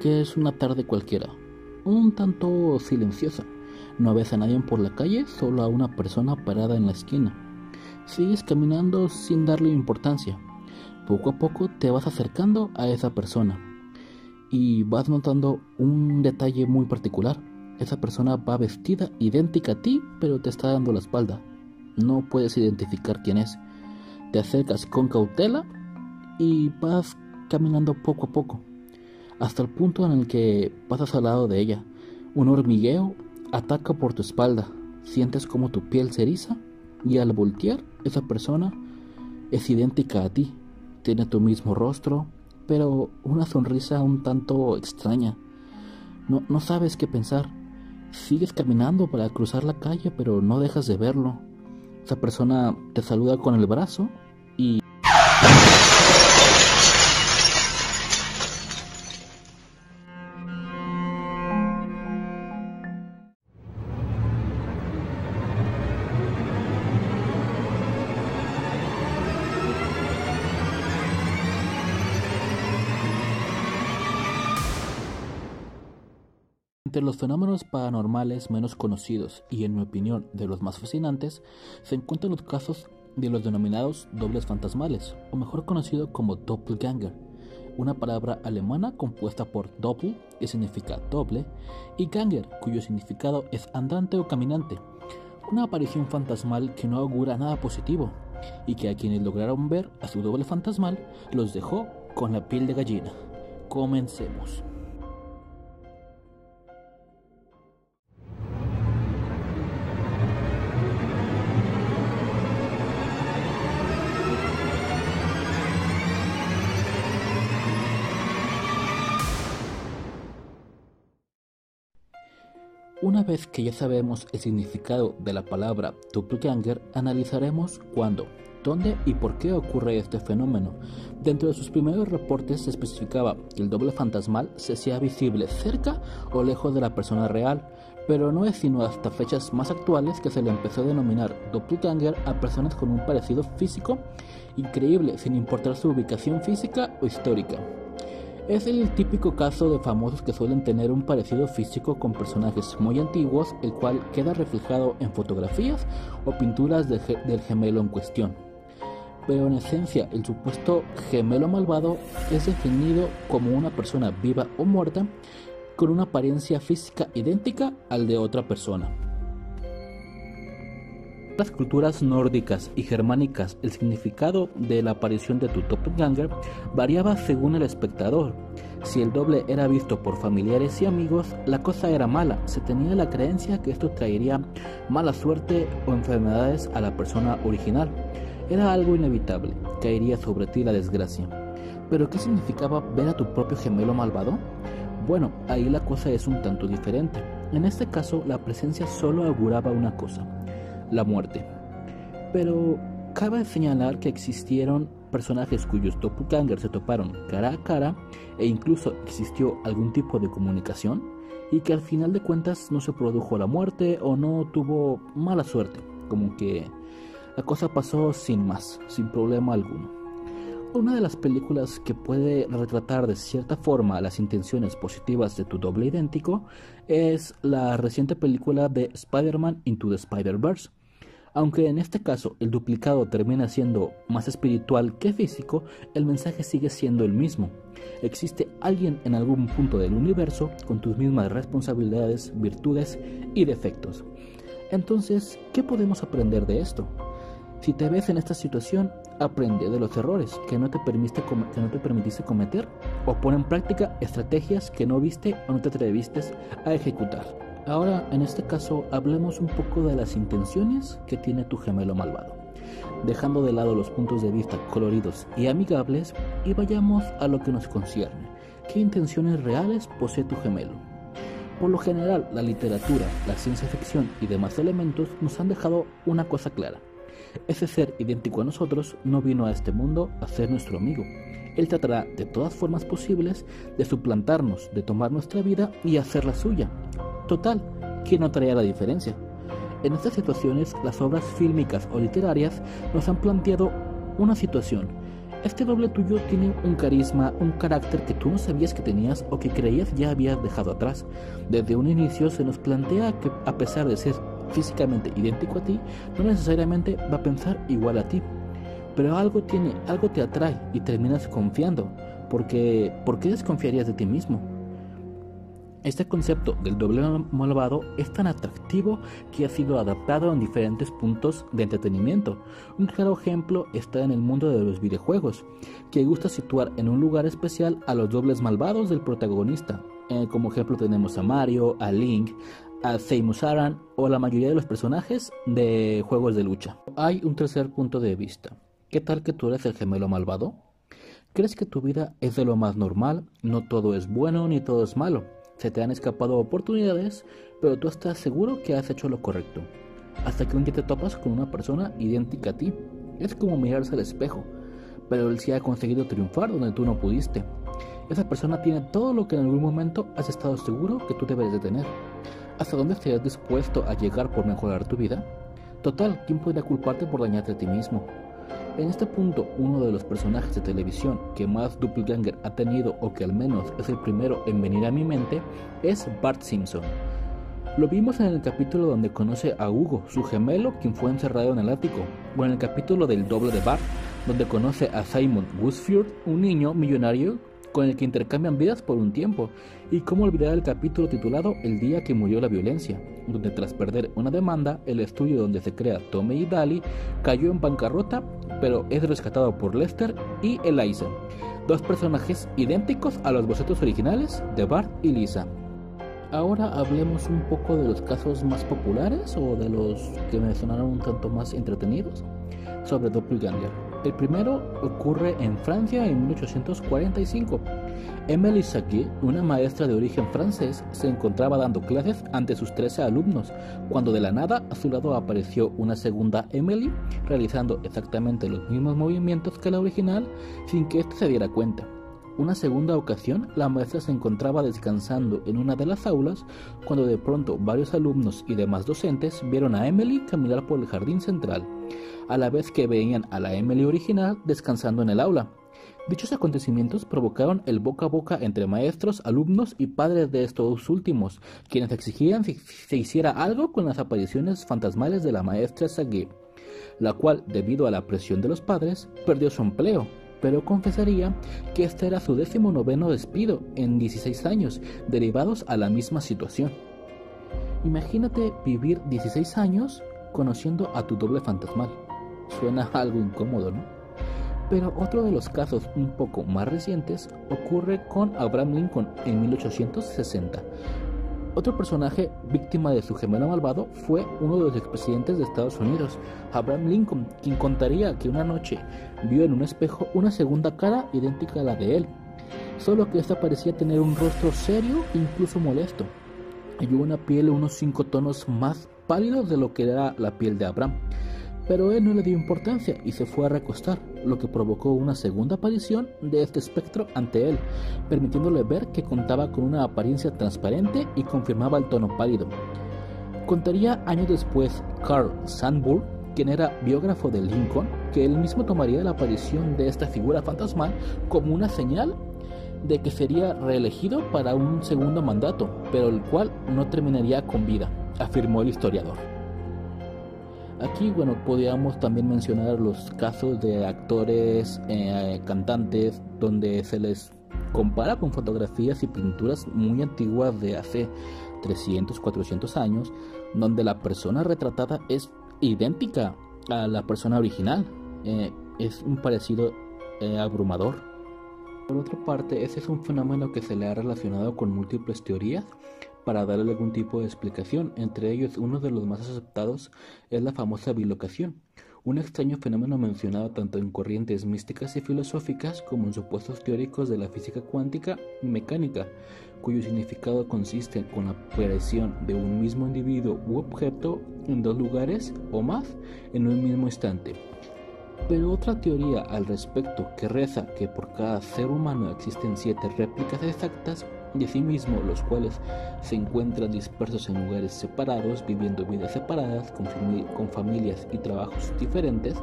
Que es una tarde cualquiera, un tanto silenciosa. No ves a nadie por la calle, solo a una persona parada en la esquina. Sigues caminando sin darle importancia. Poco a poco te vas acercando a esa persona y vas notando un detalle muy particular. Esa persona va vestida idéntica a ti, pero te está dando la espalda. No puedes identificar quién es. Te acercas con cautela y vas caminando poco a poco hasta el punto en el que pasas al lado de ella. Un hormigueo ataca por tu espalda, sientes como tu piel se eriza y al voltear esa persona es idéntica a ti, tiene tu mismo rostro, pero una sonrisa un tanto extraña. No, no sabes qué pensar. Sigues caminando para cruzar la calle, pero no dejas de verlo. Esa persona te saluda con el brazo Entre los fenómenos paranormales menos conocidos y en mi opinión de los más fascinantes se encuentran los casos de los denominados dobles fantasmales, o mejor conocido como Doppelganger, una palabra alemana compuesta por Doppel, que significa doble, y Ganger, cuyo significado es andante o caminante, una aparición fantasmal que no augura nada positivo y que a quienes lograron ver a su doble fantasmal los dejó con la piel de gallina. Comencemos. Una vez que ya sabemos el significado de la palabra doppelganger, analizaremos cuándo, dónde y por qué ocurre este fenómeno. Dentro de sus primeros reportes se especificaba que el doble fantasmal se hacía visible cerca o lejos de la persona real, pero no es sino hasta fechas más actuales que se le empezó a denominar doppelganger a personas con un parecido físico increíble sin importar su ubicación física o histórica. Es el típico caso de famosos que suelen tener un parecido físico con personajes muy antiguos, el cual queda reflejado en fotografías o pinturas del gemelo en cuestión. Pero en esencia, el supuesto gemelo malvado es definido como una persona viva o muerta con una apariencia física idéntica al de otra persona las culturas nórdicas y germánicas, el significado de la aparición de tu doppelganger variaba según el espectador. Si el doble era visto por familiares y amigos, la cosa era mala. Se tenía la creencia que esto traería mala suerte o enfermedades a la persona original. Era algo inevitable, caería sobre ti la desgracia. Pero ¿qué significaba ver a tu propio gemelo malvado? Bueno, ahí la cosa es un tanto diferente. En este caso, la presencia solo auguraba una cosa, la muerte. Pero cabe señalar que existieron personajes cuyos doppelgangers se toparon cara a cara e incluso existió algún tipo de comunicación y que al final de cuentas no se produjo la muerte o no tuvo mala suerte, como que la cosa pasó sin más, sin problema alguno. Una de las películas que puede retratar de cierta forma las intenciones positivas de tu doble idéntico es la reciente película de Spider-Man Into the Spider-Verse, aunque en este caso el duplicado termina siendo más espiritual que físico, el mensaje sigue siendo el mismo. Existe alguien en algún punto del universo con tus mismas responsabilidades, virtudes y defectos. Entonces, ¿qué podemos aprender de esto? Si te ves en esta situación, aprende de los errores que no te, que no te permitiste cometer o pon en práctica estrategias que no viste o no te atreviste a ejecutar. Ahora, en este caso, hablemos un poco de las intenciones que tiene tu gemelo malvado, dejando de lado los puntos de vista coloridos y amigables y vayamos a lo que nos concierne. ¿Qué intenciones reales posee tu gemelo? Por lo general, la literatura, la ciencia ficción y demás elementos nos han dejado una cosa clara. Ese ser idéntico a nosotros no vino a este mundo a ser nuestro amigo. Él tratará de todas formas posibles de suplantarnos, de tomar nuestra vida y hacerla suya, Total, ¿quién notaría la diferencia? En estas situaciones, las obras fílmicas o literarias nos han planteado una situación Este doble tuyo tiene un carisma, un carácter que tú no sabías que tenías o que creías ya habías dejado atrás. Desde un inicio se nos plantea que a pesar de ser físicamente idéntico a ti, no necesariamente va a pensar igual a ti. Pero algo tiene, algo te atrae y terminas confiando, porque ¿por qué desconfiarías de ti mismo? Este concepto del doble malvado es tan atractivo que ha sido adaptado en diferentes puntos de entretenimiento. Un claro ejemplo está en el mundo de los videojuegos, que gusta situar en un lugar especial a los dobles malvados del protagonista. Eh, como ejemplo tenemos a Mario, a Link, a Samus Aran o la mayoría de los personajes de juegos de lucha. Hay un tercer punto de vista. ¿Qué tal que tú eres el gemelo malvado? ¿Crees que tu vida es de lo más normal? No todo es bueno ni todo es malo. Se te han escapado oportunidades, pero tú estás seguro que has hecho lo correcto. Hasta que un día te topas con una persona idéntica a ti. Es como mirarse al espejo, pero él sí ha conseguido triunfar donde tú no pudiste. Esa persona tiene todo lo que en algún momento has estado seguro que tú debes de tener. ¿Hasta dónde estarías dispuesto a llegar por mejorar tu vida? Total, ¿quién podría culparte por dañarte a ti mismo? En este punto, uno de los personajes de televisión que más doppelganger ha tenido o que al menos es el primero en venir a mi mente es Bart Simpson. Lo vimos en el capítulo donde conoce a Hugo, su gemelo, quien fue encerrado en el ático, o en el capítulo del doble de Bart, donde conoce a Simon Woodford, un niño millonario con el que intercambian vidas por un tiempo, y cómo olvidar el capítulo titulado El día que murió la violencia, donde tras perder una demanda, el estudio donde se crea Tommy y Daly cayó en bancarrota, pero es rescatado por Lester y Eliza, dos personajes idénticos a los bocetos originales de Bart y Lisa. Ahora hablemos un poco de los casos más populares o de los que me sonaron un tanto más entretenidos sobre Doppelganger. El primero ocurre en Francia en 1845. Emily Saguet, una maestra de origen francés, se encontraba dando clases ante sus 13 alumnos, cuando de la nada a su lado apareció una segunda Emily, realizando exactamente los mismos movimientos que la original, sin que éste se diera cuenta. Una segunda ocasión, la maestra se encontraba descansando en una de las aulas cuando de pronto varios alumnos y demás docentes vieron a Emily caminar por el jardín central a la vez que veían a la Emily original descansando en el aula. Dichos acontecimientos provocaron el boca a boca entre maestros, alumnos y padres de estos últimos, quienes exigían que se hiciera algo con las apariciones fantasmales de la maestra Saguet, la cual, debido a la presión de los padres, perdió su empleo, pero confesaría que este era su décimo noveno despido en 16 años, derivados a la misma situación. Imagínate vivir 16 años conociendo a tu doble fantasmal. Suena algo incómodo, ¿no? Pero otro de los casos un poco más recientes ocurre con Abraham Lincoln en 1860. Otro personaje víctima de su gemelo malvado fue uno de los expresidentes de Estados Unidos, Abraham Lincoln, quien contaría que una noche vio en un espejo una segunda cara idéntica a la de él, solo que esta parecía tener un rostro serio e incluso molesto, y una piel unos cinco tonos más pálidos de lo que era la piel de Abraham pero él no le dio importancia y se fue a recostar, lo que provocó una segunda aparición de este espectro ante él, permitiéndole ver que contaba con una apariencia transparente y confirmaba el tono pálido. Contaría años después Carl Sandburg, quien era biógrafo de Lincoln, que él mismo tomaría la aparición de esta figura fantasmal como una señal de que sería reelegido para un segundo mandato, pero el cual no terminaría con vida, afirmó el historiador. Aquí, bueno, podríamos también mencionar los casos de actores, eh, cantantes, donde se les compara con fotografías y pinturas muy antiguas de hace 300, 400 años, donde la persona retratada es idéntica a la persona original. Eh, es un parecido eh, abrumador. Por otra parte, ese es un fenómeno que se le ha relacionado con múltiples teorías para darle algún tipo de explicación. Entre ellos, uno de los más aceptados es la famosa bilocación, un extraño fenómeno mencionado tanto en corrientes místicas y filosóficas como en supuestos teóricos de la física cuántica y mecánica, cuyo significado consiste con la aparición de un mismo individuo u objeto en dos lugares o más en un mismo instante. Pero otra teoría al respecto que reza que por cada ser humano existen siete réplicas exactas de sí mismo, los cuales se encuentran dispersos en lugares separados, viviendo vidas separadas, con, familias y trabajos diferentes,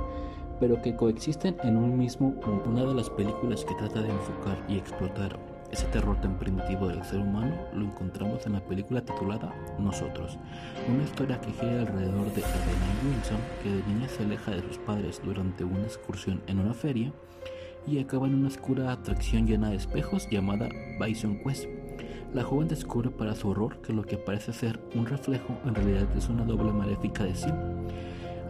pero que coexisten en un mismo mundo. Una de las películas que trata de enfocar y explotar ese terror tan primitivo del ser humano lo encontramos en la película titulada Nosotros, una historia que gira alrededor de Adelaide Wilson, que de niña se aleja de sus padres durante una excursión en una feria y acaba en una oscura atracción llena de espejos llamada Bison Quest. La joven descubre para su horror que lo que parece ser un reflejo en realidad es una doble maléfica de sí.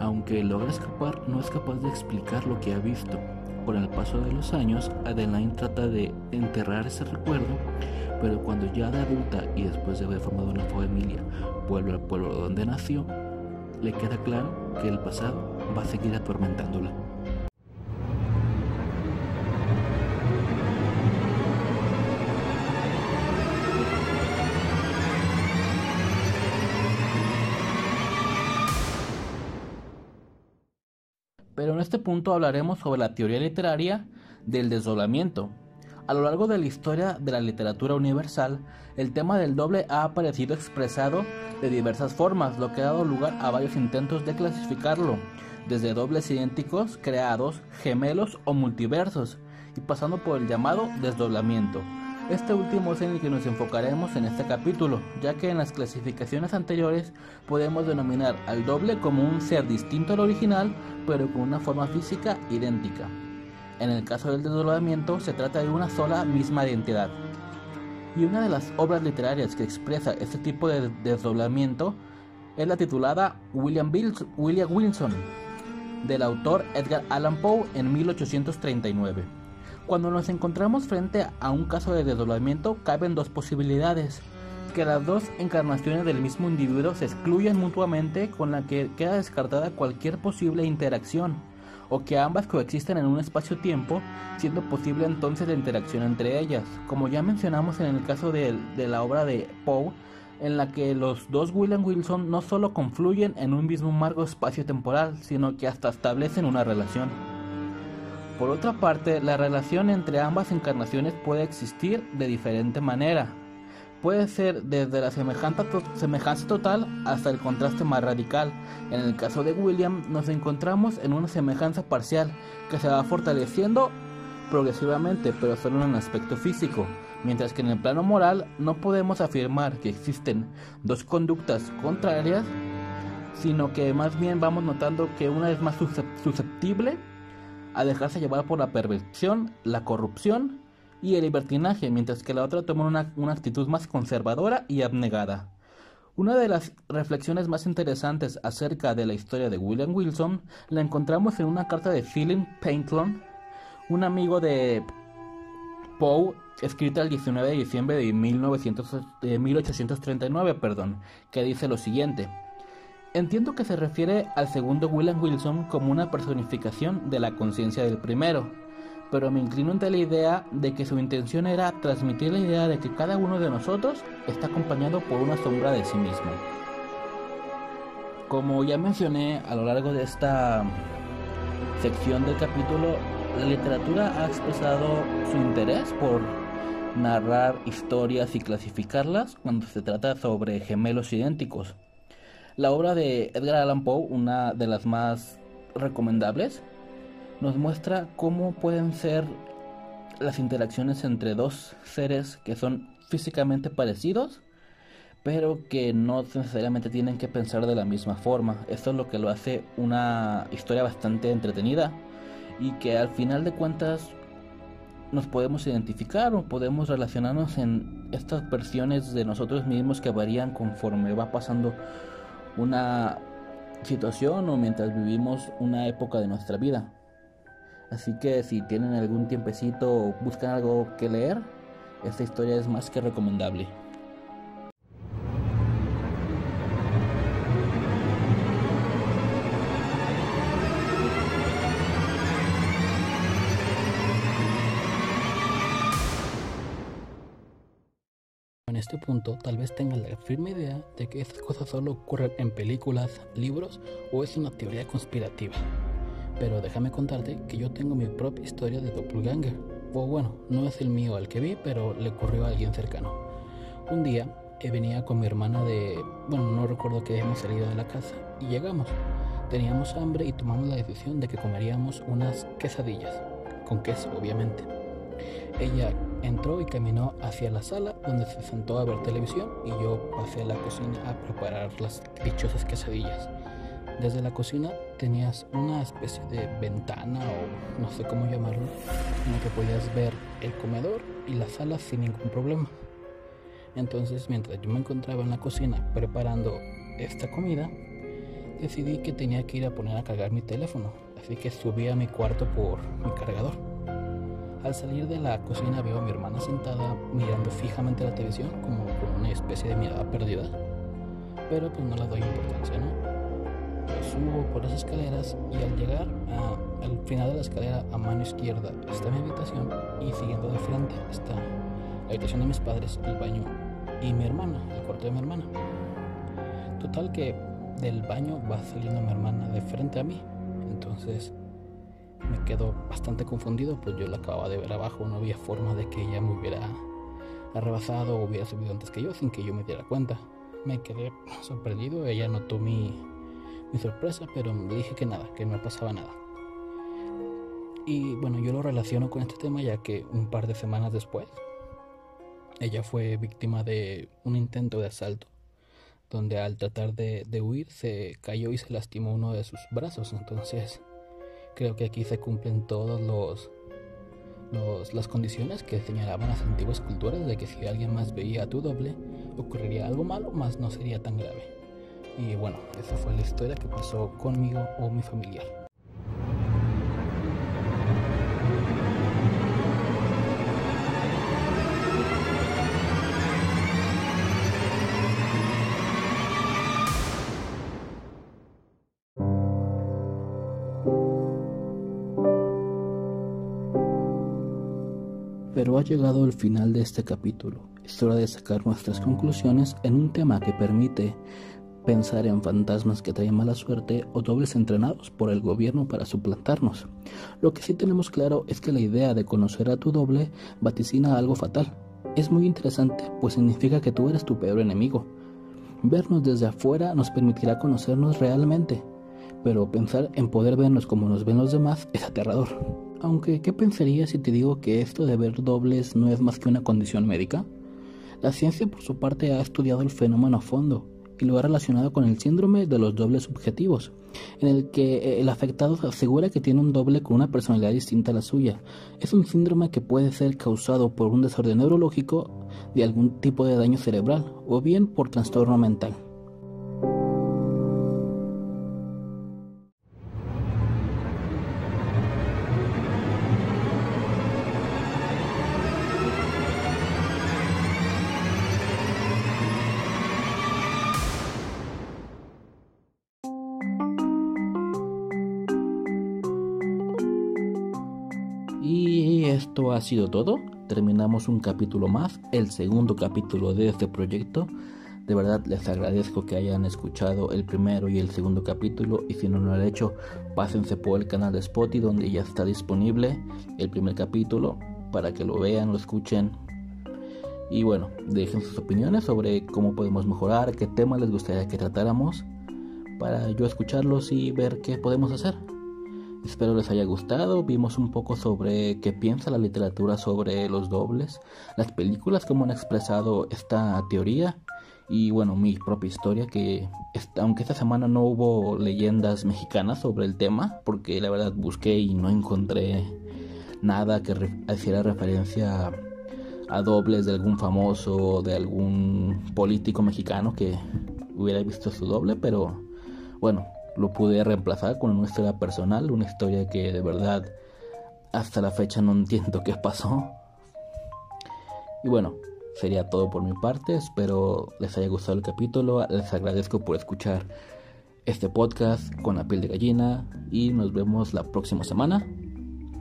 Aunque logra escapar, no es capaz de explicar lo que ha visto, con el paso de los años, Adeline trata de enterrar ese recuerdo, pero cuando ya de adulta y después de haber formado una familia vuelve al pueblo donde nació, le queda claro que el pasado va a seguir atormentándola. En este punto hablaremos sobre la teoría literaria del desdoblamiento. A lo largo de la historia de la literatura universal, el tema del doble ha aparecido expresado de diversas formas, lo que ha dado lugar a varios intentos de clasificarlo, desde dobles idénticos, creados, gemelos o multiversos, y pasando por el llamado desdoblamiento. Este último es en el que nos enfocaremos en este capítulo, ya que en las clasificaciones anteriores podemos denominar al doble como un ser distinto al original, pero con una forma física idéntica. En el caso del desdoblamiento se trata de una sola misma identidad. Y una de las obras literarias que expresa este tipo de desdoblamiento es la titulada William, William Wilson, del autor Edgar Allan Poe en 1839. Cuando nos encontramos frente a un caso de desdoblamiento, caben dos posibilidades. Que las dos encarnaciones del mismo individuo se excluyan mutuamente con la que queda descartada cualquier posible interacción, o que ambas coexisten en un espacio-tiempo, siendo posible entonces la interacción entre ellas, como ya mencionamos en el caso de, de la obra de Poe, en la que los dos William Wilson no solo confluyen en un mismo marco espacio-temporal, sino que hasta establecen una relación. Por otra parte, la relación entre ambas encarnaciones puede existir de diferente manera. Puede ser desde la semejanza, total hasta el contraste más radical. En el caso de William nos encontramos en una semejanza parcial que se va fortaleciendo progresivamente, pero solo en el aspecto físico, mientras que en el plano moral no podemos afirmar que existen dos conductas contrarias, sino que más bien vamos notando que una es más susceptible a dejarse llevar por la perversión, la corrupción y el libertinaje, mientras que la otra toma una, actitud más conservadora y abnegada. Una de las reflexiones más interesantes acerca de la historia de William Wilson la encontramos en una carta de Philip Paintlon, un amigo de Poe, escrita el 19 de diciembre de, 1900, de 1839, perdón, que dice lo siguiente. Entiendo que se refiere al segundo William Wilson como una personificación de la conciencia del primero, pero me inclino ante la idea de que su intención era transmitir la idea de que cada uno de nosotros está acompañado por una sombra de sí mismo. Como ya mencioné a lo largo de esta sección del capítulo, la literatura ha expresado su interés por narrar historias y clasificarlas cuando se trata sobre gemelos idénticos. La obra de Edgar Allan Poe, una de las más recomendables, nos muestra cómo pueden ser las interacciones entre dos seres que son físicamente parecidos, pero que no necesariamente tienen que pensar de la misma forma. Eso es lo que lo hace una historia bastante entretenida y que al final de cuentas nos podemos identificar o podemos relacionarnos en estas versiones de nosotros mismos que varían conforme va pasando una situación o mientras vivimos una época de nuestra vida. Así que si tienen algún tiempecito o buscan algo que leer, esta historia es más que recomendable. Punto tal vez tengas la firme idea de que estas cosas solo ocurren en películas, libros o es una teoría conspirativa. Pero déjame contarte que yo tengo mi propia historia de doppelganger. O bueno, no es el mío al que vi, pero le ocurrió a alguien cercano. Un día eh, venía con mi hermana de... Bueno, no recuerdo que hemos salido de la casa y llegamos. Teníamos hambre y tomamos la decisión de que comeríamos unas quesadillas, con queso obviamente. Ella entró y caminó hacia la sala donde se sentó a ver televisión y yo pasé a la cocina a preparar las dichosas quesadillas. Desde la cocina tenías una especie de ventana o no sé cómo llamarlo, en la que podías ver el comedor y la sala sin ningún problema. Entonces, mientras yo me encontraba en la cocina preparando esta comida, decidí que tenía que ir a poner a cargar mi teléfono, así que subí a mi cuarto por mi cargador. Al salir de la cocina veo a mi hermana sentada mirando fijamente la televisión como con una especie de mirada perdida, pero pues no le doy importancia, ¿no? subo por las escaleras y al llegar al final de la escalera a mano izquierda está mi habitación y siguiendo de frente está la habitación de mis padres, el baño y mi hermana, el cuarto de mi hermana. Total que del baño va saliendo mi hermana de frente a mí. Entonces me quedo bastante confundido, pues yo la acababa de ver abajo, no había forma de que ella me hubiera arrebasado o hubiera subido antes que yo sin que yo me diera cuenta. Me quedé sorprendido, ella notó mi mi sorpresa, pero le dije que nada, que no pasaba nada. Y bueno, yo lo relaciono con este tema ya que un par de semanas después, ella fue víctima de un intento de asalto, donde al tratar de, huir se cayó y se lastimó uno de sus brazos. Entonces, creo que aquí se cumplen todas los, los, las condiciones que señalaban las antiguas culturas de que si alguien más veía a tu doble, ocurriría algo malo, más no sería tan grave. Y bueno, esa fue la historia que pasó conmigo o mi familiar. Llegado el final de este capítulo. Es hora de sacar nuestras conclusiones en un tema que permite pensar en fantasmas que traen mala suerte o dobles entrenados por el gobierno para suplantarnos. Lo que sí tenemos claro es que la idea de conocer a tu doble vaticina algo fatal. Es muy interesante, pues significa que tú eres tu peor enemigo. Vernos desde afuera nos permitirá conocernos realmente, pero pensar en poder vernos como nos ven los demás es aterrador. Aunque, ¿qué pensarías si te digo que esto de ver dobles no es más que una condición médica? La ciencia por su parte ha estudiado el fenómeno a fondo y lo ha relacionado con el síndrome de los dobles subjetivos, en el que eh, el afectado asegura que tiene un doble con una personalidad distinta a la suya. Es un síndrome que puede ser causado por un desorden neurológico de algún tipo de daño cerebral o bien por trastorno mental. Ha sido todo. Terminamos un capítulo más, el segundo capítulo de este proyecto. De verdad les agradezco que hayan escuchado el primero y el segundo capítulo y si no lo han hecho, pásense por el canal de Spotify donde ya está disponible el primer capítulo para que lo vean, lo escuchen. Y bueno, dejen sus opiniones sobre cómo podemos mejorar, qué temas les gustaría que tratáramos para yo escucharlos y ver qué podemos hacer. Espero les haya gustado. Vimos un poco sobre qué piensa la literatura sobre los dobles, las películas, cómo han expresado esta teoría y bueno, mi propia historia que aunque esta semana no hubo leyendas mexicanas sobre el tema, porque la verdad busqué y no encontré nada que hiciera referencia a dobles de algún famoso o de algún político mexicano que hubiera visto su doble, pero bueno, lo pude reemplazar con una historia personal, una historia que de verdad hasta la fecha no entiendo qué pasó. Y bueno, sería todo por mi parte, espero les haya gustado el capítulo, les agradezco por escuchar este podcast con la piel de gallina y nos vemos la próxima semana.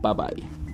Bye bye.